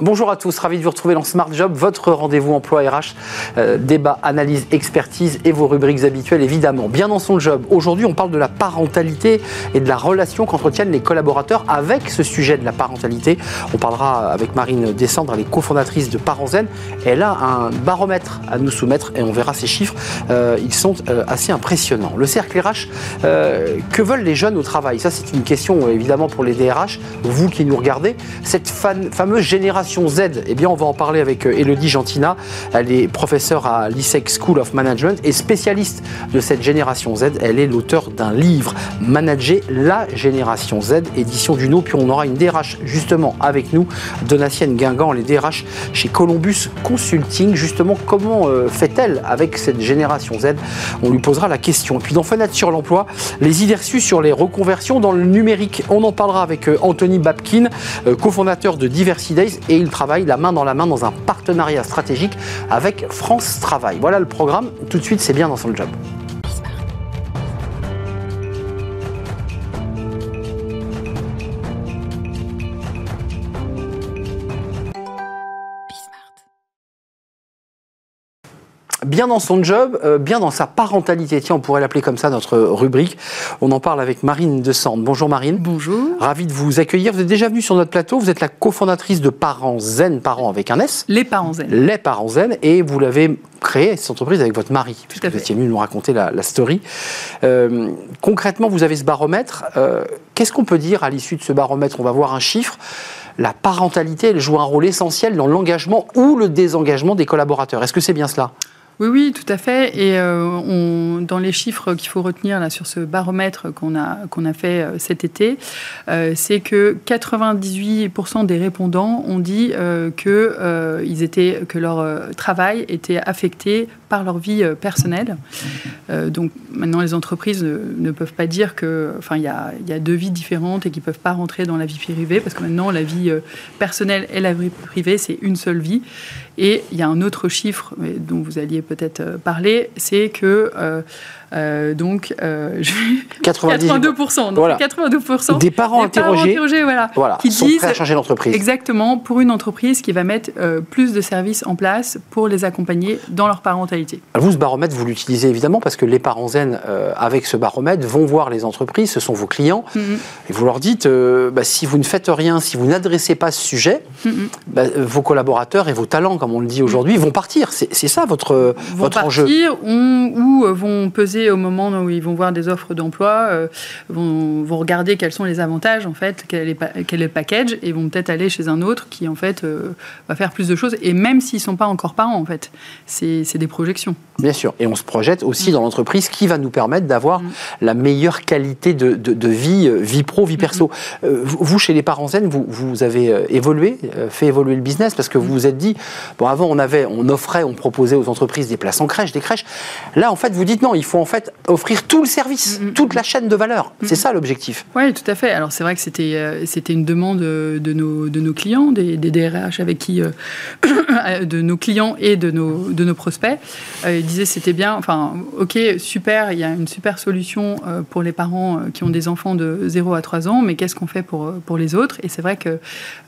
Bonjour à tous, ravi de vous retrouver dans Smart Job, votre rendez-vous emploi RH, euh, débat, analyse, expertise et vos rubriques habituelles évidemment. Bien dans son job, aujourd'hui on parle de la parentalité et de la relation qu'entretiennent les collaborateurs avec ce sujet de la parentalité. On parlera avec Marine Descendre, elle est cofondatrice de Parenzen. Elle a un baromètre à nous soumettre et on verra ces chiffres. Euh, ils sont euh, assez impressionnants. Le cercle RH, que veulent les jeunes au travail? Ça c'est une question évidemment pour les DRH, vous qui nous regardez. Cette fameuse génération Z, eh bien, on va en parler avec euh, Elodie Gentina. Elle est professeure à l'ISEC School of Management et spécialiste de cette génération Z. Elle est l'auteur d'un livre, Manager la génération Z, édition du No. Puis on aura une DRH justement avec nous, Donatienne Guingamp, les DRH chez Columbus Consulting. Justement, comment euh, fait-elle avec cette génération Z? On lui posera la question. Et puis dans Fenêtre sur l'emploi, les idées reçues sur les reconversions dans le numérique. On en parlera avec euh, Anthony Babkin, cofondateur de Diversity Days et il travaille la main dans la main dans un partenariat stratégique avec France Travail. Voilà le programme. Tout de suite, c'est bien dans son job. Bien dans son job, euh, bien dans sa parentalité. Tiens, on pourrait l'appeler comme ça, notre rubrique. On en parle avec Marine de Sande. Bonjour Marine. Bonjour. Ravi de vous accueillir. Vous êtes déjà venue sur notre plateau. Vous êtes la cofondatrice de Parents Zen, parents avec un S. Les Parents Zen. Les Parents Zen. Et vous l'avez créé, cette entreprise, avec votre mari. À Vous étiez venu nous raconter la, story. Euh, concrètement, vous avez ce baromètre. Euh, qu'est-ce qu'on peut dire à l'issue de ce baromètre? On va voir un chiffre la parentalité, elle joue un rôle essentiel dans l'engagement ou le désengagement des collaborateurs. Est-ce que c'est bien cela? Oui, oui, tout à fait. Et euh, dans les chiffres qu'il faut retenir là, sur ce baromètre qu'on a, qu'on a fait euh, cet été, euh, c'est que 98% des répondants ont dit que, ils étaient, que leur travail était affecté par leur vie personnelle. donc maintenant, les entreprises ne, peuvent pas dire que, enfin, il y a, deux vies différentes et qui peuvent pas rentrer dans la vie privée, parce que maintenant, la vie personnelle et la vie privée, c'est une seule vie. Et il y a un autre chiffre dont vous alliez peut-être euh, parler, c'est que euh, euh, donc, euh, 82%. voilà. 82% des parents interrogés, voilà, qui sont disent prêts à changer d'entreprise. Exactement, pour une entreprise qui va mettre euh, plus de services en place pour les accompagner dans leur parentalité. Vous, ce baromètre, vous l'utilisez évidemment parce que les parents zen, euh, avec ce baromètre, vont voir les entreprises, ce sont vos clients, mm-hmm. et vous leur dites bah, si vous ne faites rien, si vous n'adressez pas ce sujet, mm-hmm. bah, vos collaborateurs et vos talents, comme on le dit aujourd'hui, vont partir. C'est ça votre, vont votre partir, enjeu. ou vont peser au moment où ils vont voir des offres d'emploi, euh, vont, vont, regarder quels sont les avantages, en fait, quel est, quel est le package, et vont peut-être aller chez un autre qui, en fait, euh, va faire plus de choses. Et même s'ils ne sont pas encore parents, en fait, c'est des projections. Bien sûr. Et on se projette aussi dans l'entreprise qui va nous permettre d'avoir mm. la meilleure qualité de, de, vie, euh, vie pro, vie perso. Vous, chez les parents zen, vous, vous avez évolué, fait évoluer le business parce que vous vous êtes dit, bon, avant, on avait, on offrait, on proposait aux entreprises des places en crèche, des crèches. Là, en fait, vous dites non, il faut en fait offrir tout le service, mm, mm, toute la chaîne de valeur. Mm, c'est ça l'objectif. Oui, tout à fait. Alors c'est vrai que c'était euh, c'était une demande de nos, de nos clients, des, des DRH avec qui, euh, de nos clients et de nos, de nos prospects. Euh, ils disaient c'était bien, enfin ok, super, il y a une super solution pour les parents qui ont des enfants de 0 à 3 ans, mais qu'est-ce qu'on fait pour, pour les autres? Et c'est vrai que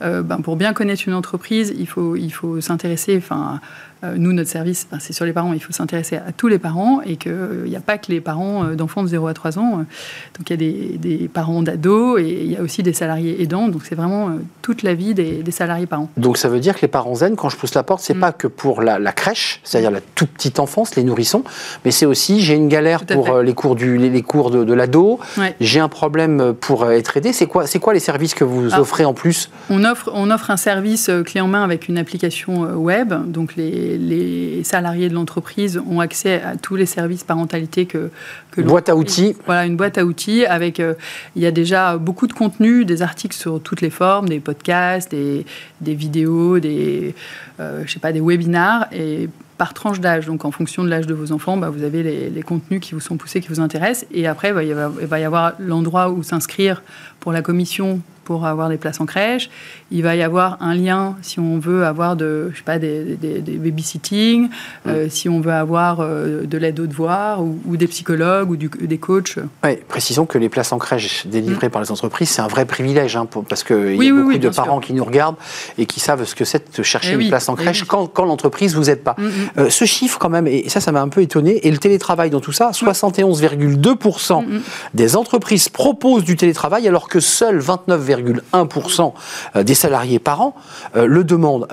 ben, pour bien connaître une entreprise, il faut, il faut s'intéresser, enfin euh, nous, notre service, ben, c'est sur les parents. Il faut s'intéresser à tous les parents et qu'il n'y a pas que les parents euh, d'enfants de 0 à 3 ans. Donc il y a des, des parents d'ados et il y a aussi des salariés aidants. Donc c'est vraiment euh, toute la vie des, salariés parents. Donc ça veut dire que les parents zen, quand je pousse la porte, c'est mm. pas que pour la, crèche, c'est-à-dire la toute petite enfance, les nourrissons, mais c'est aussi j'ai une galère pour les cours, du, les, cours de, l'ado, j'ai un problème pour être aidé. C'est quoi, quoi les services que vous offrez en plus? On offre, on offre un service clé en main avec une application web. Donc les les, salariés de l'entreprise ont accès à tous les services parentalité que, que boîte à outils. Voilà, une boîte à outils avec euh, il y a déjà beaucoup de contenu, des articles sur toutes les formes, des podcasts, des, des vidéos, des euh, je sais pas des webinars et par tranche d'âge. Donc, en fonction de l'âge de vos enfants, bah, vous avez les, contenus qui vous sont poussés, qui vous intéressent. Et après, bah, il va y avoir l'endroit où s'inscrire pour la commission pour avoir des places en crèche. Il va y avoir un lien si on veut avoir de, je sais pas, des, des, des babysitting, euh, si on veut avoir euh, de l'aide aux devoirs ou, ou, des psychologues ou du, des coachs. Oui, précisons que les places en crèche délivrées mmh. par les entreprises, c'est un vrai privilège hein, pour, parce qu'il oui, y a oui, beaucoup de parents sûr. qui nous regardent et qui savent ce que c'est de chercher et une place en eh crèche quand, quand l'entreprise vous aide pas. Mmh. Euh, ce chiffre quand même, et ça, ça m'a un peu étonné, et le télétravail dans tout ça, 71,2% mmh. Mm. des entreprises proposent du télétravail alors que seuls 29,5% 1,1% euh, des salariés par an euh, le demandent.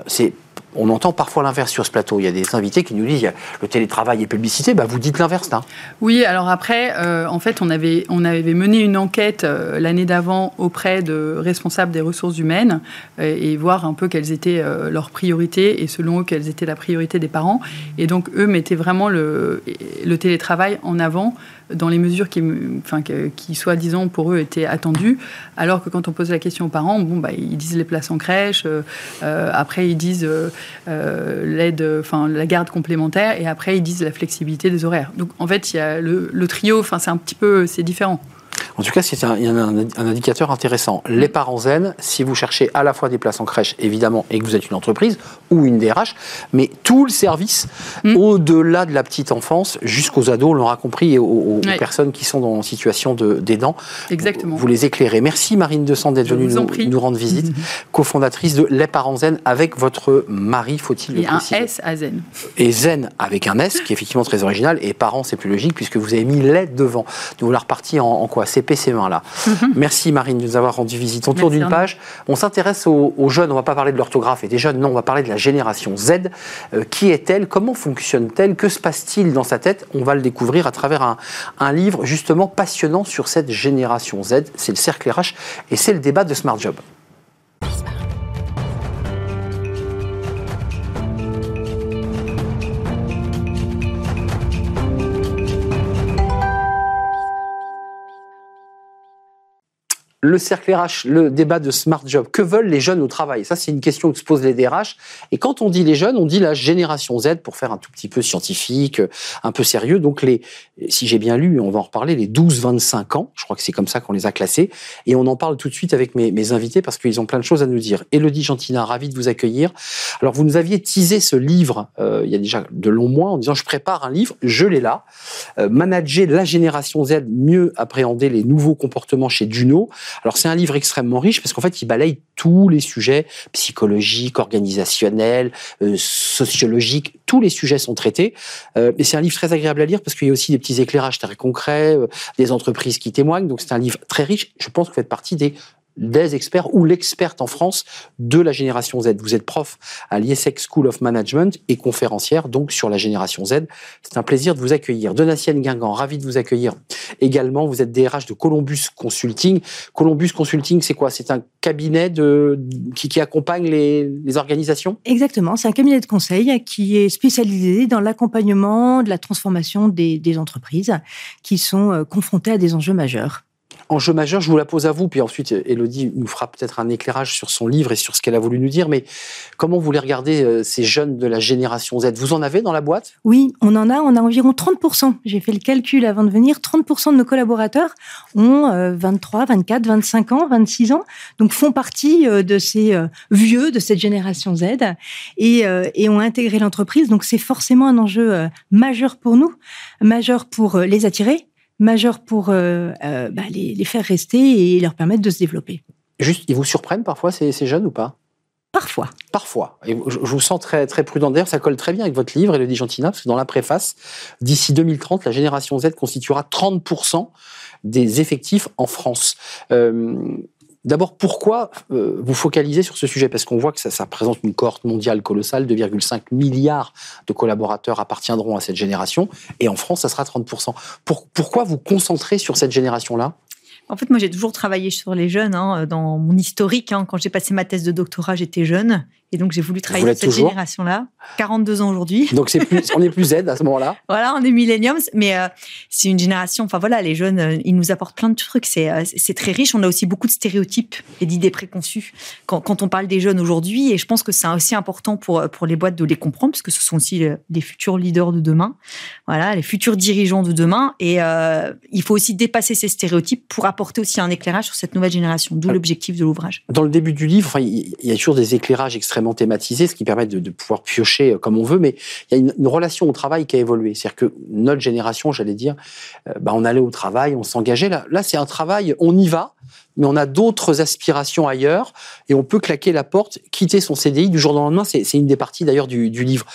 On entend parfois l'inverse sur ce plateau. Il y a des invités qui nous disent le télétravail est publicité. Bah, vous dites l'inverse, hein. Oui, alors après, euh, en fait, on avait, mené une enquête l'année d'avant auprès de responsables des ressources humaines et voir un peu quelles étaient leurs priorités et selon eux, quelles étaient la priorité des parents. Et donc, eux mettaient vraiment le télétravail en avant dans les mesures qui, enfin, qui soi-disant pour eux étaient attendues, alors que quand on pose la question aux parents, bon, bah, ils disent les places en crèche, euh, euh, après ils disent euh, l'aide, enfin la garde complémentaire, et après ils disent la flexibilité des horaires. Donc en fait, il y a le, le trio, enfin c'est un petit peu, c'est différent. En tout cas, c'est un, un, indicateur intéressant. Les parents zen, si vous cherchez à la fois des places en crèche, évidemment, et que vous êtes une entreprise ou une DRH, mais tout le service, mm. au-delà de la petite enfance, jusqu'aux ados, on l'aura compris, et aux, personnes qui sont dans situation d'aidant. Exactement. Vous, les éclairez. Merci Marine de Sand d'être venue nous, rendre visite, cofondatrice de Les Parents Zen avec votre mari, faut-il le préciser. Et un S à Zen. Et Zen avec un S, qui est effectivement très original, et parents, c'est plus logique, puisque vous avez mis les devant. Donc vous la repartie en, en quoi ces mains-là. Mhm. Merci Marine de nous avoir rendu visite. Autour d'une page, on s'intéresse aux, jeunes, on ne va pas parler de l'orthographe et des jeunes, non, on va parler de la génération Z. Euh, qui est-elle? Comment fonctionne-t-elle? Que se passe-t-il dans sa tête? On va le découvrir à travers un, un livre justement passionnant sur cette génération Z. C'est le cercle RH et c'est le débat de Smart Job. Le cercle RH, le débat de Smart Job. Que veulent les jeunes au travail? Ça, c'est une question que se posent les DRH. Et quand on dit les jeunes, on dit la génération Z pour faire un tout petit peu scientifique, un peu sérieux. Donc, les, si j'ai bien lu, on va en reparler, les 12-25 ans, je crois que c'est comme ça qu'on les a classés. Et on en parle tout de suite avec mes, invités parce qu'ils ont plein de choses à nous dire. Elodie Gentina, ravi de vous accueillir. Alors, vous nous aviez teasé ce livre euh, il y a déjà de longs mois en disant je prépare un livre, je l'ai là. Euh, manager la génération Z, mieux appréhender les nouveaux comportements chez Duno. Alors c'est un livre extrêmement riche parce qu'en fait il balaye tous les sujets psychologiques, organisationnels, euh, sociologiques, tous les sujets sont traités. Euh, et c'est un livre très agréable à lire parce qu'il y a aussi des petits éclairages très concrets, euh, des entreprises qui témoignent. Donc c'est un livre très riche. Je pense que vous faites partie des des experts ou l'experte en France de la génération Z. Vous êtes prof à l'IESEC School of Management et conférencière donc sur la génération Z. C'est un plaisir de vous accueillir. Donatienne Guingamp, ravi de vous accueillir. Également, vous êtes DRH de Columbus Consulting. Columbus Consulting, c'est quoi? C'est un cabinet de, qui, qui accompagne les, les organisations? Exactement, c'est un cabinet de conseil qui est spécialisé dans l'accompagnement de la transformation des, des entreprises qui sont euh, confrontées à des enjeux majeurs. Enjeu majeur, je vous la pose à vous, puis ensuite Elodie nous fera peut-être un éclairage sur son livre et sur ce qu'elle a voulu nous dire. Mais comment vous les regardez, euh, ces jeunes de la génération Z? Vous en avez dans la boîte? Oui, on en a. On a environ 30%. J'ai fait le calcul avant de venir. 30% de nos collaborateurs ont 23, 24, 25 ans, 26 ans, donc font partie euh, de ces euh, vieux de cette génération Z et, et ont intégré l'entreprise. Donc c'est forcément un enjeu majeur pour nous, majeur pour les attirer, majeur pour euh, euh, bah, les, faire rester et leur permettre de se développer. Juste, ils vous surprennent parfois ces, jeunes ou pas? Parfois. Parfois. Et je, vous sens très, très prudent. D'ailleurs, ça colle très bien avec votre livre, Elodie Gentina, parce que dans la préface, d'ici 2030, la génération Z constituera 30% des effectifs en France. Euh, D'abord, pourquoi euh, vous focalisez sur ce sujet? Parce qu'on voit que ça, ça, présente une cohorte mondiale colossale, 2,5 milliards de collaborateurs appartiendront à cette génération, et en France, ça sera 30%. pourquoi vous concentrez sur cette génération-là? En fait, moi, j'ai toujours travaillé sur les jeunes. Hein, dans mon historique, hein, quand j'ai passé ma thèse de doctorat, j'étais jeune. Et donc, j'ai voulu travailler cette génération-là. 42 ans aujourd'hui. Donc, c'est plus, on est plus Z à ce moment-là. voilà, on est millenniums. Mais euh, c'est une génération, enfin voilà, les jeunes, euh, ils nous apportent plein de trucs. C'est, euh, c'est très riche. On a aussi beaucoup de stéréotypes et d'idées préconçues quand, quand on parle des jeunes aujourd'hui. Et je pense que c'est aussi important pour, pour les boîtes de les comprendre, parce que ce sont aussi les futurs leaders de demain. Voilà, les futurs dirigeants de demain. Et il faut aussi dépasser ces stéréotypes pour apporter aussi un éclairage sur cette nouvelle génération. D'où l'objectif de l'ouvrage. Dans le début du livre, enfin, il y a toujours des éclairages extrêmement thématisé, ce qui permet de, pouvoir piocher euh, comme on veut, mais il y a une, relation au travail qui a évolué. C'est-à-dire que notre génération, j'allais dire, euh, bah, on allait au travail, on s'engageait. Là, là c'est un travail, on y va, mais on a d'autres aspirations ailleurs, et on peut claquer la porte, quitter son CDI du jour au lendemain. C'est une des parties d'ailleurs du, du livre.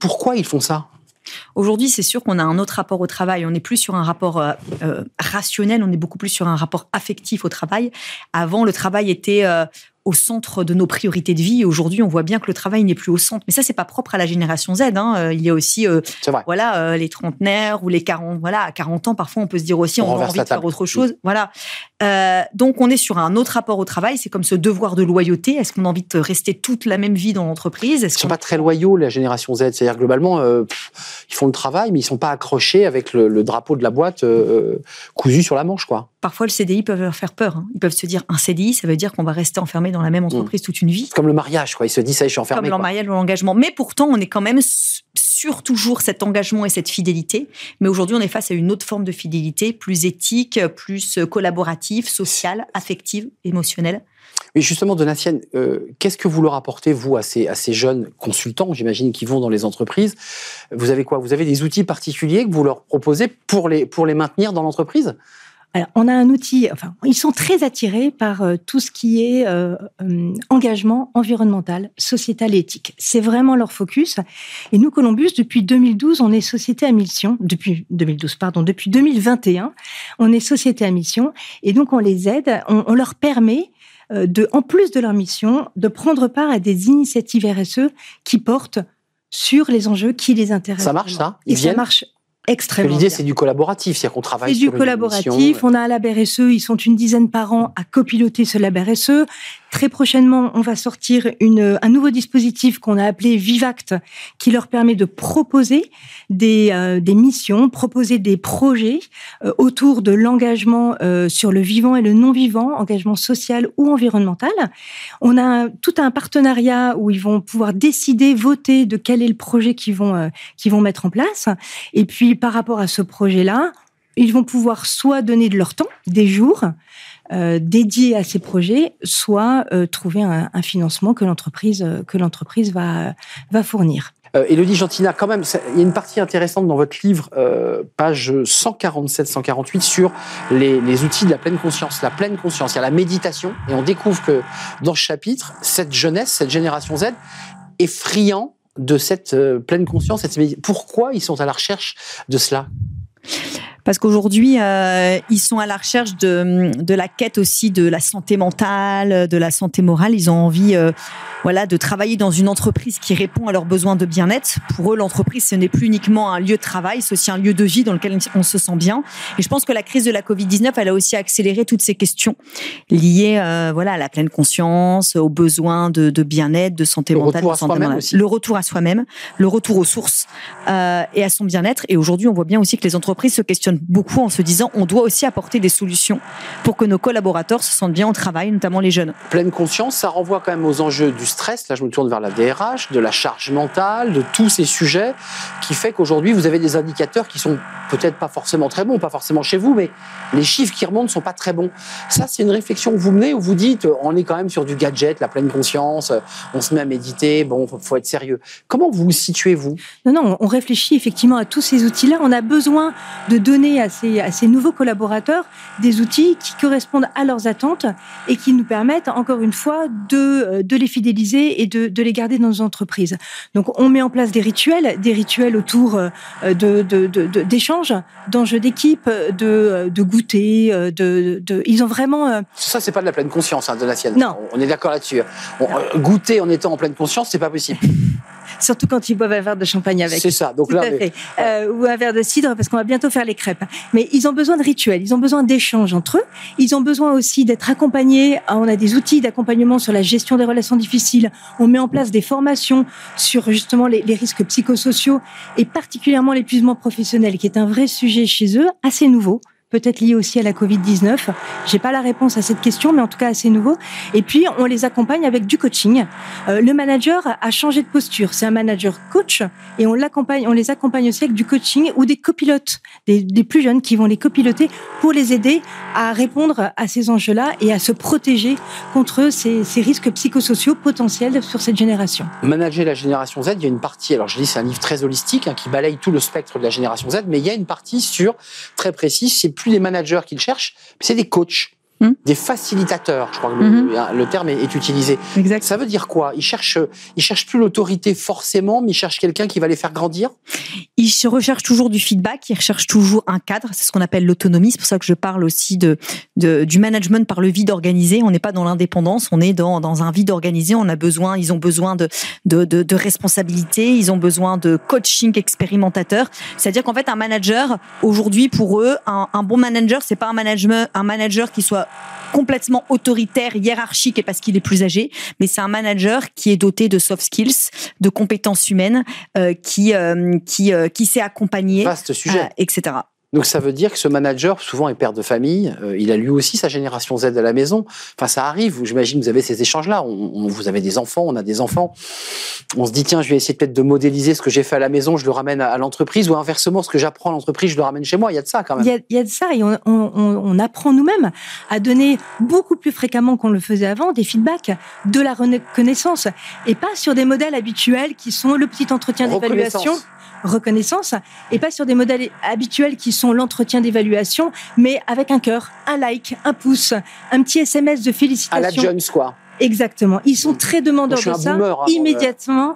Pourquoi ils font ça? Aujourd'hui, c'est sûr qu'on a un autre rapport au travail. On n'est plus sur un rapport euh, rationnel, on est beaucoup plus sur un rapport affectif au travail. Avant, le travail était au centre de nos priorités de vie. Aujourd'hui, on voit bien que le travail n'est plus au centre. Mais ça, c'est pas propre à la génération Z. Hein. Euh, il y a aussi, euh, voilà, euh, les trentenaires ou les 40. Voilà, à 40 ans, parfois, on peut se dire aussi, on, a envie de faire autre chose. Voilà. donc, on est sur un autre rapport au travail. C'est comme ce devoir de loyauté. Est-ce qu'on a envie de rester toute la même vie dans l'entreprise? Ils sont pas très loyaux, la génération Z. C'est-à-dire globalement, ils font le travail, mais ils sont pas accrochés avec le, le drapeau de la boîte cousu sur la manche, quoi parfois le CDI peut leur faire peur. Hein. Ils peuvent se dire un CDI, ça veut dire qu'on va rester enfermé dans la même entreprise toute une vie. Comme le mariage, quoi. Ils se disent ça, je suis enfermé. Comme le mariage ou l'engagement. Mais pourtant, on est quand même sur toujours cet engagement et cette fidélité. Mais aujourd'hui, on est face à une autre forme de fidélité, plus éthique, plus collaborative, sociale, affective, émotionnelle. Oui, justement, Donatienne, euh, qu'est-ce que vous leur apportez, vous, à ces, à ces jeunes consultants, j'imagine, qui vont dans les entreprises? Vous avez quoi? Vous avez des outils particuliers que vous leur proposez pour les, pour les maintenir dans l'entreprise? Alors, on a un outil, enfin, ils sont très attirés par euh, tout ce qui est euh, euh, engagement environnemental, sociétal et éthique. C'est vraiment leur focus. Et nous, Columbus, depuis 2012, on est société à mission. Depuis 2012, pardon, depuis 2021, on est société à mission. Et donc, on les aide, on, on leur permet de, en plus de leur mission, de prendre part à des initiatives RSE qui portent sur les enjeux qui les intéressent. Ça marche, ça? Ils Et ça marche extrêmement. L'idée, c'est du collaboratif, c'est-à-dire qu'on travaille sur. C'est du collaboratif. On a un lab RSE, ils sont une dizaine par an à copiloter ce lab RSE. Très prochainement, on va sortir une, un nouveau dispositif qu'on a appelé Vivact, qui leur permet de proposer des, euh, des missions, proposer des projets euh, autour de l'engagement euh, sur le vivant et le non-vivant, engagement social ou environnemental. On a tout un partenariat où ils vont pouvoir décider, voter de quel est le projet qu'ils vont, qu'ils vont mettre en place. Et puis, par rapport à ce projet-là, ils vont pouvoir soit donner de leur temps, des jours, euh, dédiés à ces projets, soit euh, trouver un, financement que l'entreprise que l'entreprise va va fournir. Euh, Elodie Gentina, quand même, il y a une partie intéressante dans votre livre, euh, page 147-148, sur les, les, outils de la pleine conscience. La pleine conscience, il y a la méditation, et on découvre que dans ce chapitre, cette jeunesse, cette génération Z, est friand de cette euh, pleine conscience. Pourquoi ils sont à la recherche de cela? Parce qu'aujourd'hui, euh, ils sont à la recherche de, de la quête aussi de la santé mentale, de la santé morale. Ils ont envie euh, voilà, de travailler dans une entreprise qui répond à leurs besoins de bien-être. Pour eux, l'entreprise, ce n'est plus uniquement un lieu de travail, c'est aussi un lieu de vie dans lequel on se sent bien. Et je pense que la crise de la Covid-19, elle a aussi accéléré toutes ces questions liées euh, voilà, à la pleine conscience, aux besoins de, de bien-être, de santé mentale, de santé morale. Le retour à soi-même, le retour aux sources euh, et à son bien-être. Et aujourd'hui, on voit bien aussi que les entreprises se questionnent beaucoup en se disant on doit aussi apporter des solutions pour que nos collaborateurs se sentent bien au travail, notamment les jeunes. Pleine conscience, ça renvoie quand même aux enjeux du stress. Là, je me tourne vers la DRH, de la charge mentale, de tous ces sujets qui fait qu'aujourd'hui, vous avez des indicateurs qui sont peut-être pas forcément très bons, pas forcément chez vous, mais les chiffres qui remontent sont pas très bons. Ça, c'est une réflexion que vous menez où vous dites on est quand même sur du gadget, la pleine conscience, on se met à méditer, bon, faut, faut être sérieux. Comment vous vous situez, vous? Non, non, on réfléchit effectivement à tous ces outils-là. On a besoin de donner à ces, à ces nouveaux collaborateurs des outils qui correspondent à leurs attentes et qui nous permettent, encore une fois, de, euh, de les fidéliser et de, de les garder dans nos entreprises. Donc, on met en place des rituels, des rituels autour euh, de, d'échanges, d'enjeux d'équipe, de, de goûter, de, de, ils ont vraiment. Ça, c'est pas de la pleine conscience hein, de la sienne. Non. On est d'accord là-dessus. goûter en étant en pleine conscience, c'est pas possible. surtout quand ils boivent un verre de champagne avec. C'est ça. Donc Tout là, à mais- fait. Euh, ou un verre de cidre parce qu'on va bientôt faire les crêpes. Mais ils ont besoin de rituels, ils ont besoin d'échanges entre eux. Ils ont besoin aussi d'être accompagnés. Ah, On a des outils d'accompagnement sur la gestion des relations difficiles. On met en place des formations sur justement les, les risques psychosociaux et particulièrement l'épuisement professionnel, qui est un vrai sujet chez eux, assez nouveau. Peut-être lié aussi à la Covid-19. J'ai pas la réponse à cette question, mais en tout cas assez nouveau. Et puis, on les accompagne avec du coaching. Euh, le manager a changé de posture. C'est un manager coach et on l'accompagne, on les accompagne aussi avec du coaching ou des copilotes, des, plus jeunes qui vont les copiloter pour les aider à répondre à ces enjeux-là et à se protéger contre ces, risques psychosociaux potentiels sur cette génération. Manager la génération Z, il y a une partie, alors je dis c'est un livre très holistique hein, qui balaye tout le spectre de la génération Z, mais il y a une partie sur, très précise, plus des managers qu'ils cherchent, mais c'est des coachs, Hmm. des facilitateurs, je crois que le, le terme est, est utilisé. Exact. Ça veut dire quoi? Ils cherchent, ils cherchent plus l'autorité forcément, mais ils cherchent quelqu'un qui va les faire grandir? Ils se recherchent toujours du feedback, ils recherchent toujours un cadre, c'est ce qu'on appelle l'autonomie. C'est pour ça que je parle aussi de, de du management par le vide organisé. On n'est pas dans l'indépendance, on est dans, dans un vide organisé. On a besoin, ils ont besoin de, de, de, de responsabilité, ils ont besoin de coaching expérimentateur. C'est-à-dire qu'en fait, un manager aujourd'hui, pour eux, un, un bon manager, c'est pas un management, un manager qui soit complètement autoritaire, hiérarchique et parce qu'il est plus âgé, mais c'est un manager qui est doté de soft skills, de compétences humaines, euh, qui euh, qui euh, qui sait accompagner, Vaste sujet. etc. Donc ça veut dire que ce manager, souvent est père de famille, euh, il a lui aussi sa génération Z à la maison. Enfin, ça arrive. J'imagine que vous avez ces échanges-là. On, on- vous avez des enfants, on a des enfants. On se dit tiens, je vais essayer peut-être de modéliser ce que j'ai fait à la maison, je le ramène à, à l'entreprise, ou inversement, ce que j'apprends à l'entreprise, je le ramène chez moi. Il y a de ça quand même. Il y a, il y a de ça et on- on- on apprend nous-mêmes à donner beaucoup plus fréquemment qu'on le faisait avant des feedbacks, de la reconnaissance et pas sur des modèles habituels qui sont le petit entretien d'évaluation. Reconnaissance. et pas sur des modèles habituels qui sont l'entretien d'évaluation, mais avec un cœur, un like, un pouce, un petit SMS de À la félicitations. Jones, quoi. Exactement. Ils sont très demandeurs de ça boomer, hein, immédiatement,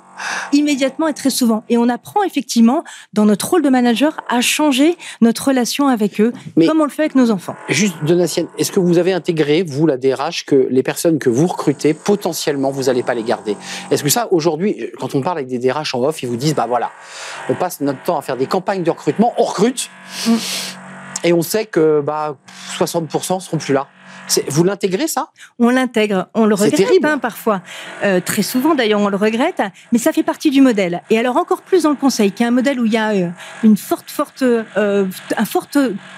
immédiatement et très souvent. Et on apprend effectivement dans notre rôle de manager à changer notre relation avec eux, Mais- comme on le fait avec nos enfants. Juste, Donatienne, est-ce que vous avez intégré, vous, la DRH, que les personnes que vous recrutez, potentiellement, vous n'allez pas les garder? Est-ce que ça, aujourd'hui, quand on parle avec des DRH en off, ils vous disent, bah voilà, on passe notre temps à faire des campagnes de recrutement, on recrute, Mm. et on sait que bah, 60% seront plus là. Vous l'intégrez, ça? On l'intègre, on le C'est regrette terrible. hein, parfois, Euh, très souvent d'ailleurs on le regrette, mais ça fait partie du modèle. Et alors encore plus dans le conseil, qui est un modèle où il y a euh, une forte, forte, euh, un fort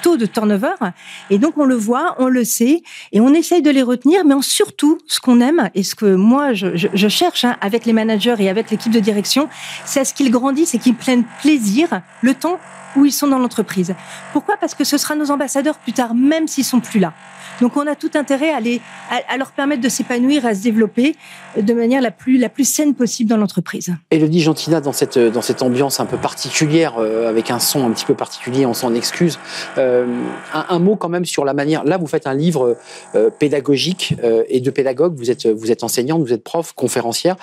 taux de turnover, et donc on le voit, on le sait, et on essaye de les retenir, mais en surtout ce qu'on aime et ce que moi je, je- je cherche hein, avec les managers et avec l'équipe de direction, c'est à ce qu'ils grandissent et qu'ils prennent plaisir le temps où ils sont dans l'entreprise. Pourquoi? Parce que ce sera nos ambassadeurs plus tard, même s'ils sont plus là. Donc on a tout intérêt à, les, à, leur permettre de s'épanouir, à se développer de manière la plus, la plus saine possible dans l'entreprise. Elodie Gentina, dans cette, dans cette ambiance un peu particulière, euh, avec un son un petit peu particulier, on s'en excuse. Euh, un, mot quand même sur la manière. Là, vous faites un livre euh, pédagogique euh, et de pédagogue. Vous êtes, vous êtes enseignante, vous êtes prof, conférencière.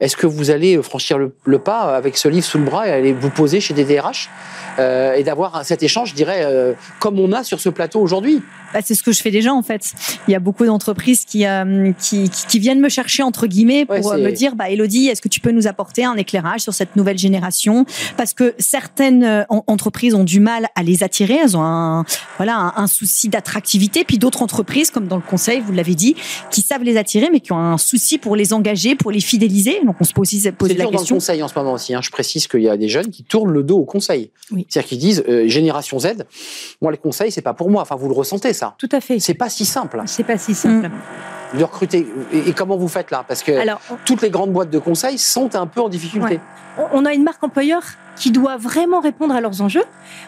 Est-ce que vous allez franchir le, le pas avec ce livre sous le bras et aller vous poser chez des DRH euh, et d'avoir cet échange, je dirais, euh, comme on a sur ce plateau aujourd'hui Bah, c'est ce que je fais déjà en fait. Il y a beaucoup d'entreprises qui, euh, qui, qui, qui viennent me chercher entre guillemets pour Ouais, c'est- me dire bah Elodie, est-ce que tu peux nous apporter un éclairage sur cette nouvelle génération? Parce que certaines en- entreprises ont du mal à les attirer, elles ont un voilà un, un souci d'attractivité, puis d'autres entreprises comme dans le conseil, vous l'avez dit, qui savent les attirer mais qui ont un souci pour les engager, pour les fidéliser. Donc on se pose aussi C'est poser la dur dans le question. conseil en ce moment aussi. hein. Je précise qu'il y a des jeunes qui tournent le dos au conseil. Oui. C'est-à-dire qu'ils disent euh, génération Z, moi les conseils c'est pas pour moi. Enfin vous le ressentez ça. Tout à fait. C'est pas si simple C'est pas si simple. de recruter. Et, et comment vous faites là? Parce que Alors, toutes les grandes boîtes de conseil sont un peu en difficulté. Ouais. on a une marque employeur qui doit vraiment répondre à leurs enjeux.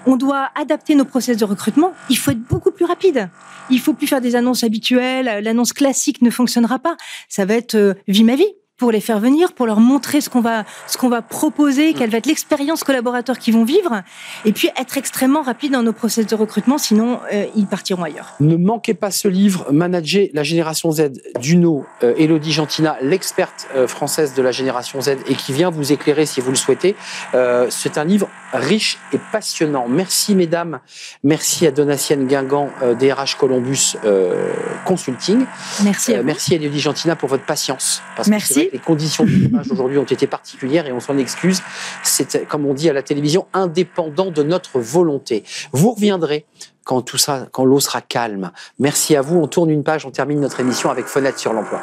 On doit adapter nos process de recrutement. Il faut être beaucoup plus rapide. Il faut plus faire des annonces habituelles. L'annonce classique ne fonctionnera pas. Ça va être euh, vie ma vie pour les faire venir, pour leur montrer ce qu'on va, ce qu'on va proposer, quelle va être l'expérience collaborateur qu'ils vont vivre, et puis être extrêmement rapide dans nos process de recrutement, sinon euh, ils partiront ailleurs. Ne manquez pas ce livre, Manager la génération Z, d'Uno, euh, Elodie Gentina, l'experte euh, française de la génération Z et qui vient vous éclairer si vous le souhaitez. Euh, c'est un livre riche et passionnant. Merci mesdames, merci à Donatienne Guingamp euh, DRH Columbus euh, Consulting. Merci. Euh, merci à Elodie Gentina pour votre patience. Parce Merci. que les conditions de tournage aujourd'hui ont été particulières et on s'en excuse. C'est, comme on dit à la télévision, indépendant de notre volonté. Vous reviendrez quand tout ça, quand l'eau sera calme. Merci à vous. On tourne une page, on termine notre émission avec Fenêtre sur l'emploi.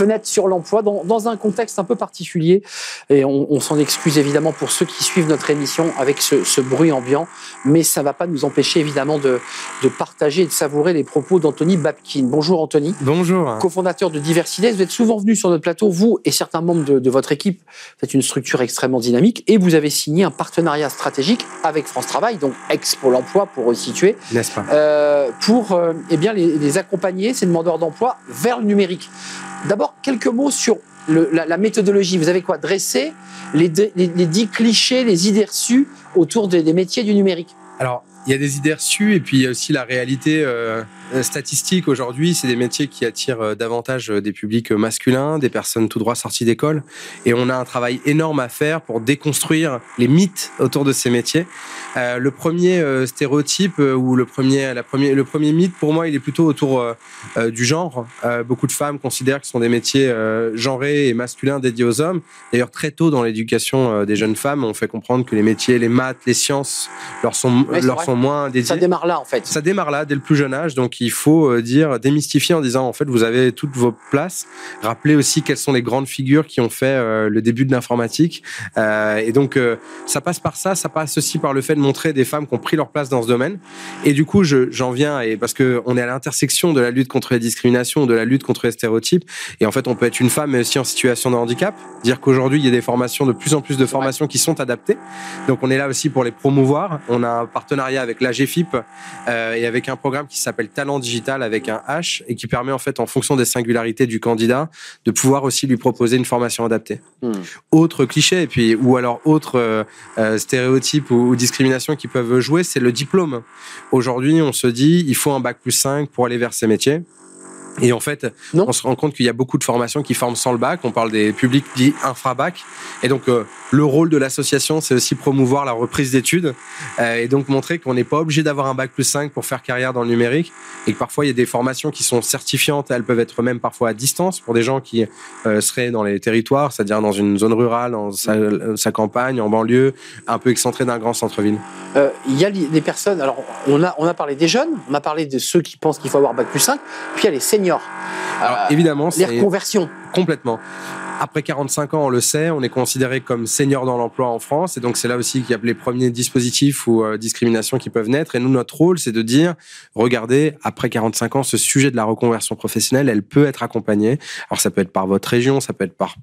Fenêtre sur l'emploi dans, dans un contexte un peu particulier et on, on s'en excuse évidemment pour ceux qui suivent notre émission avec ce, ce bruit ambiant, mais ça ne va pas nous empêcher évidemment de, de partager et de savourer les propos d'Anthony Babkin. Bonjour Anthony, Bonjour. cofondateur de Diversides. Vous êtes souvent venu sur notre plateau, vous et certains membres de, de votre équipe. Êtes une structure extrêmement dynamique et vous avez signé un partenariat stratégique avec France Travail, donc ex-Pôle emploi pour resituer, N'est-ce pas? Euh, pour euh, eh bien, les, les accompagner, ces demandeurs d'emploi, vers le numérique. D'abord, quelques mots sur le- la, la méthodologie. Vous avez quoi? Dressé les, les, les dix clichés, les idées reçues autour des, des métiers du numérique. Alors, il y a des idées reçues et puis il y a aussi la réalité euh, statistique aujourd'hui. C'est des métiers qui attirent euh, davantage euh, des publics masculins, des personnes tout droit sorties d'école. Et on a un travail énorme à faire pour déconstruire les mythes autour de ces métiers. Euh, le premier euh, stéréotype ou le premier, la premier, le premier mythe, pour moi, il est plutôt autour du genre. Beaucoup de femmes considèrent que ce sont des métiers genrés et masculins dédiés aux hommes. D'ailleurs, très tôt dans l'éducation des jeunes femmes, on fait comprendre que les métiers, les maths, les sciences, leur sont, leur vrai. Sont moins dédiés. Ça démarre là, en fait. Ça démarre là, dès le plus jeune âge. Donc, il faut euh, dire, démystifier en disant, en fait, vous avez toutes vos places. Rappeler aussi quelles sont les grandes figures qui ont fait euh, le début de l'informatique. Euh, et donc, euh, ça passe par ça. Ça passe aussi par le fait de montrer des femmes qui ont pris leur place dans ce domaine. Et du coup, je- j'en viens, et parce que on est à l'intersection de la lutte contre les discriminations, de la lutte contre les stéréotypes. Et en fait, on peut être une femme, mais aussi en situation de handicap. Dire qu'aujourd'hui, il y a des formations, de plus en plus de formations qui sont adaptées. Donc, on est là aussi pour les promouvoir. On a un partenariat avec la GFIP euh, et avec un programme qui s'appelle Talent Digital avec un H et qui permet en fait, en fonction des singularités du candidat, de pouvoir aussi lui proposer une formation adaptée. Hmm. Autre cliché, et puis ou alors autre euh, euh, stéréotype ou, ou discrimination qui peuvent jouer, c'est le diplôme. Aujourd'hui, on se dit, il faut un bac plus 5 pour aller vers ces métiers. Et en fait, Non. on se rend compte qu'il y a beaucoup de formations qui forment sans le bac. On parle des publics dits infra-bac. Et donc, euh, le rôle de l'association, c'est aussi promouvoir la reprise d'études euh, et donc montrer qu'on n'est pas obligé d'avoir un bac plus 5 pour faire carrière dans le numérique et que parfois il y a des formations qui sont certifiantes. Elles peuvent être même parfois à distance pour des gens qui euh, seraient dans les territoires, c'est-à-dire dans une zone rurale, dans sa, sa campagne, en banlieue, un peu excentré d'un grand centre-ville. Il y a des personnes, alors on a, on a parlé des jeunes, on a parlé de ceux qui pensent qu'il faut avoir bac plus 5, puis il y a les seniors. Alors Euh, évidemment, les c'est reconversions. Complètement. Après 45 ans, on le sait, on est considéré comme senior dans l'emploi en France, et donc c'est là aussi qu'il y a les premiers dispositifs ou euh, discriminations qui peuvent naître. Et nous, notre rôle, c'est de dire, regardez, après 45 ans, ce sujet de la reconversion professionnelle, elle peut être accompagnée. Alors ça peut être par votre région, ça peut être par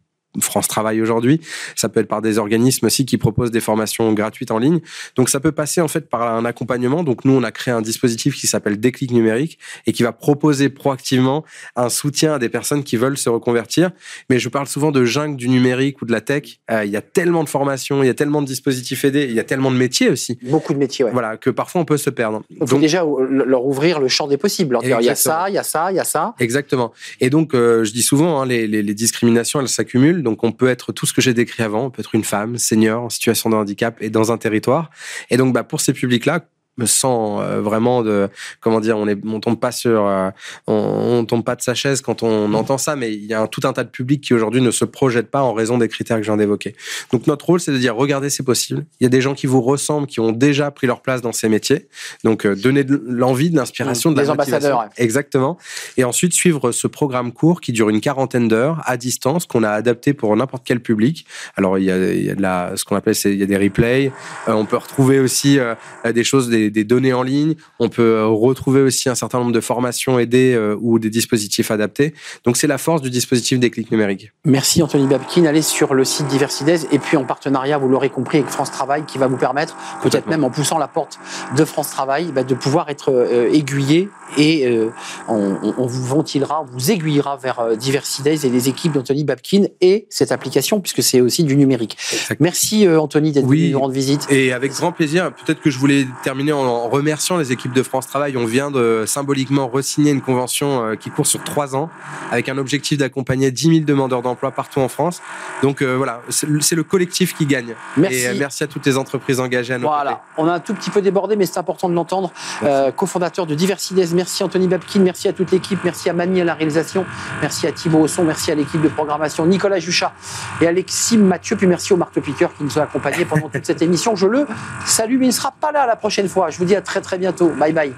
France Travail aujourd'hui, ça peut être par des organismes aussi qui proposent des formations gratuites en ligne. Donc ça peut passer en fait par un accompagnement. Donc nous, on a créé un dispositif qui s'appelle Déclic numérique et qui va proposer proactivement un soutien à des personnes qui veulent se reconvertir. Mais je parle souvent de jungle du numérique ou de la tech. Euh, il y a tellement de formations, il y a tellement de dispositifs aidés, il y a tellement de métiers aussi. Beaucoup de métiers, ouais. Voilà, que parfois on peut se perdre. Il faut Donc, déjà leur ouvrir le champ des possibles. leur dire, Il y a ça, il y a ça, il y a ça. Exactement. Et donc, euh, je dis souvent, hein, les, les, les discriminations, elles s'accumulent. Donc, on peut être tout ce que j'ai décrit avant. On peut être une femme, senior, en situation de handicap et dans un territoire. Et donc, bah, pour ces publics-là, sans euh, vraiment de comment dire on est on tombe pas sur euh, on, on tombe pas de sa chaise quand on entend ça mais il y a un, tout un tas de publics qui aujourd'hui ne se projettent pas en raison des critères que je viens d'évoquer. Donc notre rôle c'est de dire regardez c'est possible. Il y a des gens qui vous ressemblent qui ont déjà pris leur place dans ces métiers. Donc euh, donner de l'envie de l'inspiration de Des la ambassadeurs, ouais. exactement. Et ensuite suivre ce programme court qui dure une quarantaine d'heures à distance qu'on a adapté pour n'importe quel public. Alors il y a, il y a de la ce qu'on appelle il y a des replays. Euh, on peut retrouver aussi euh, des choses des, des données en ligne on peut euh, retrouver aussi un certain nombre de formations aidées euh, ou des dispositifs adaptés donc c'est la force du dispositif des clics numériques Merci Anthony Babkin. Allez sur le site Diversides et puis en partenariat, vous l'aurez compris, avec France Travail qui va vous permettre, peut-être même en poussant la porte de France Travail, bah, de pouvoir être euh, aiguillé et euh, on, vous ventilera, on vous aiguillera vers Diversides et les équipes d'Anthony Babkin et cette application puisque c'est aussi du numérique. Merci Anthony d'être Oui. venu nous rendre visite. Et avec grand plaisir, peut-être que je voulais terminer en remerciant les équipes de France Travail. On vient de symboliquement re-signer une convention euh, qui court sur trois ans avec un objectif d'accompagner 10 000 demandeurs d'emploi partout en France. Donc euh, voilà, c'est le collectif qui gagne. Merci. Et euh, merci à toutes les entreprises engagées à nos Voilà, côtés. on a un tout petit peu débordé, mais c'est important de l'entendre. Euh, cofondateur de Diversides, merci Anthony Babkin, merci à toute l'équipe, merci à Mani à la réalisation, merci à Thibaut au son, merci à l'équipe de programmation, Nicolas Juchat et Alexis Mathieu, puis merci au marteau-piqueur qui nous a accompagnés pendant toute cette émission. Je le salue, mais il ne sera pas là la prochaine fois. Je vous dis à très très bientôt. Bye bye.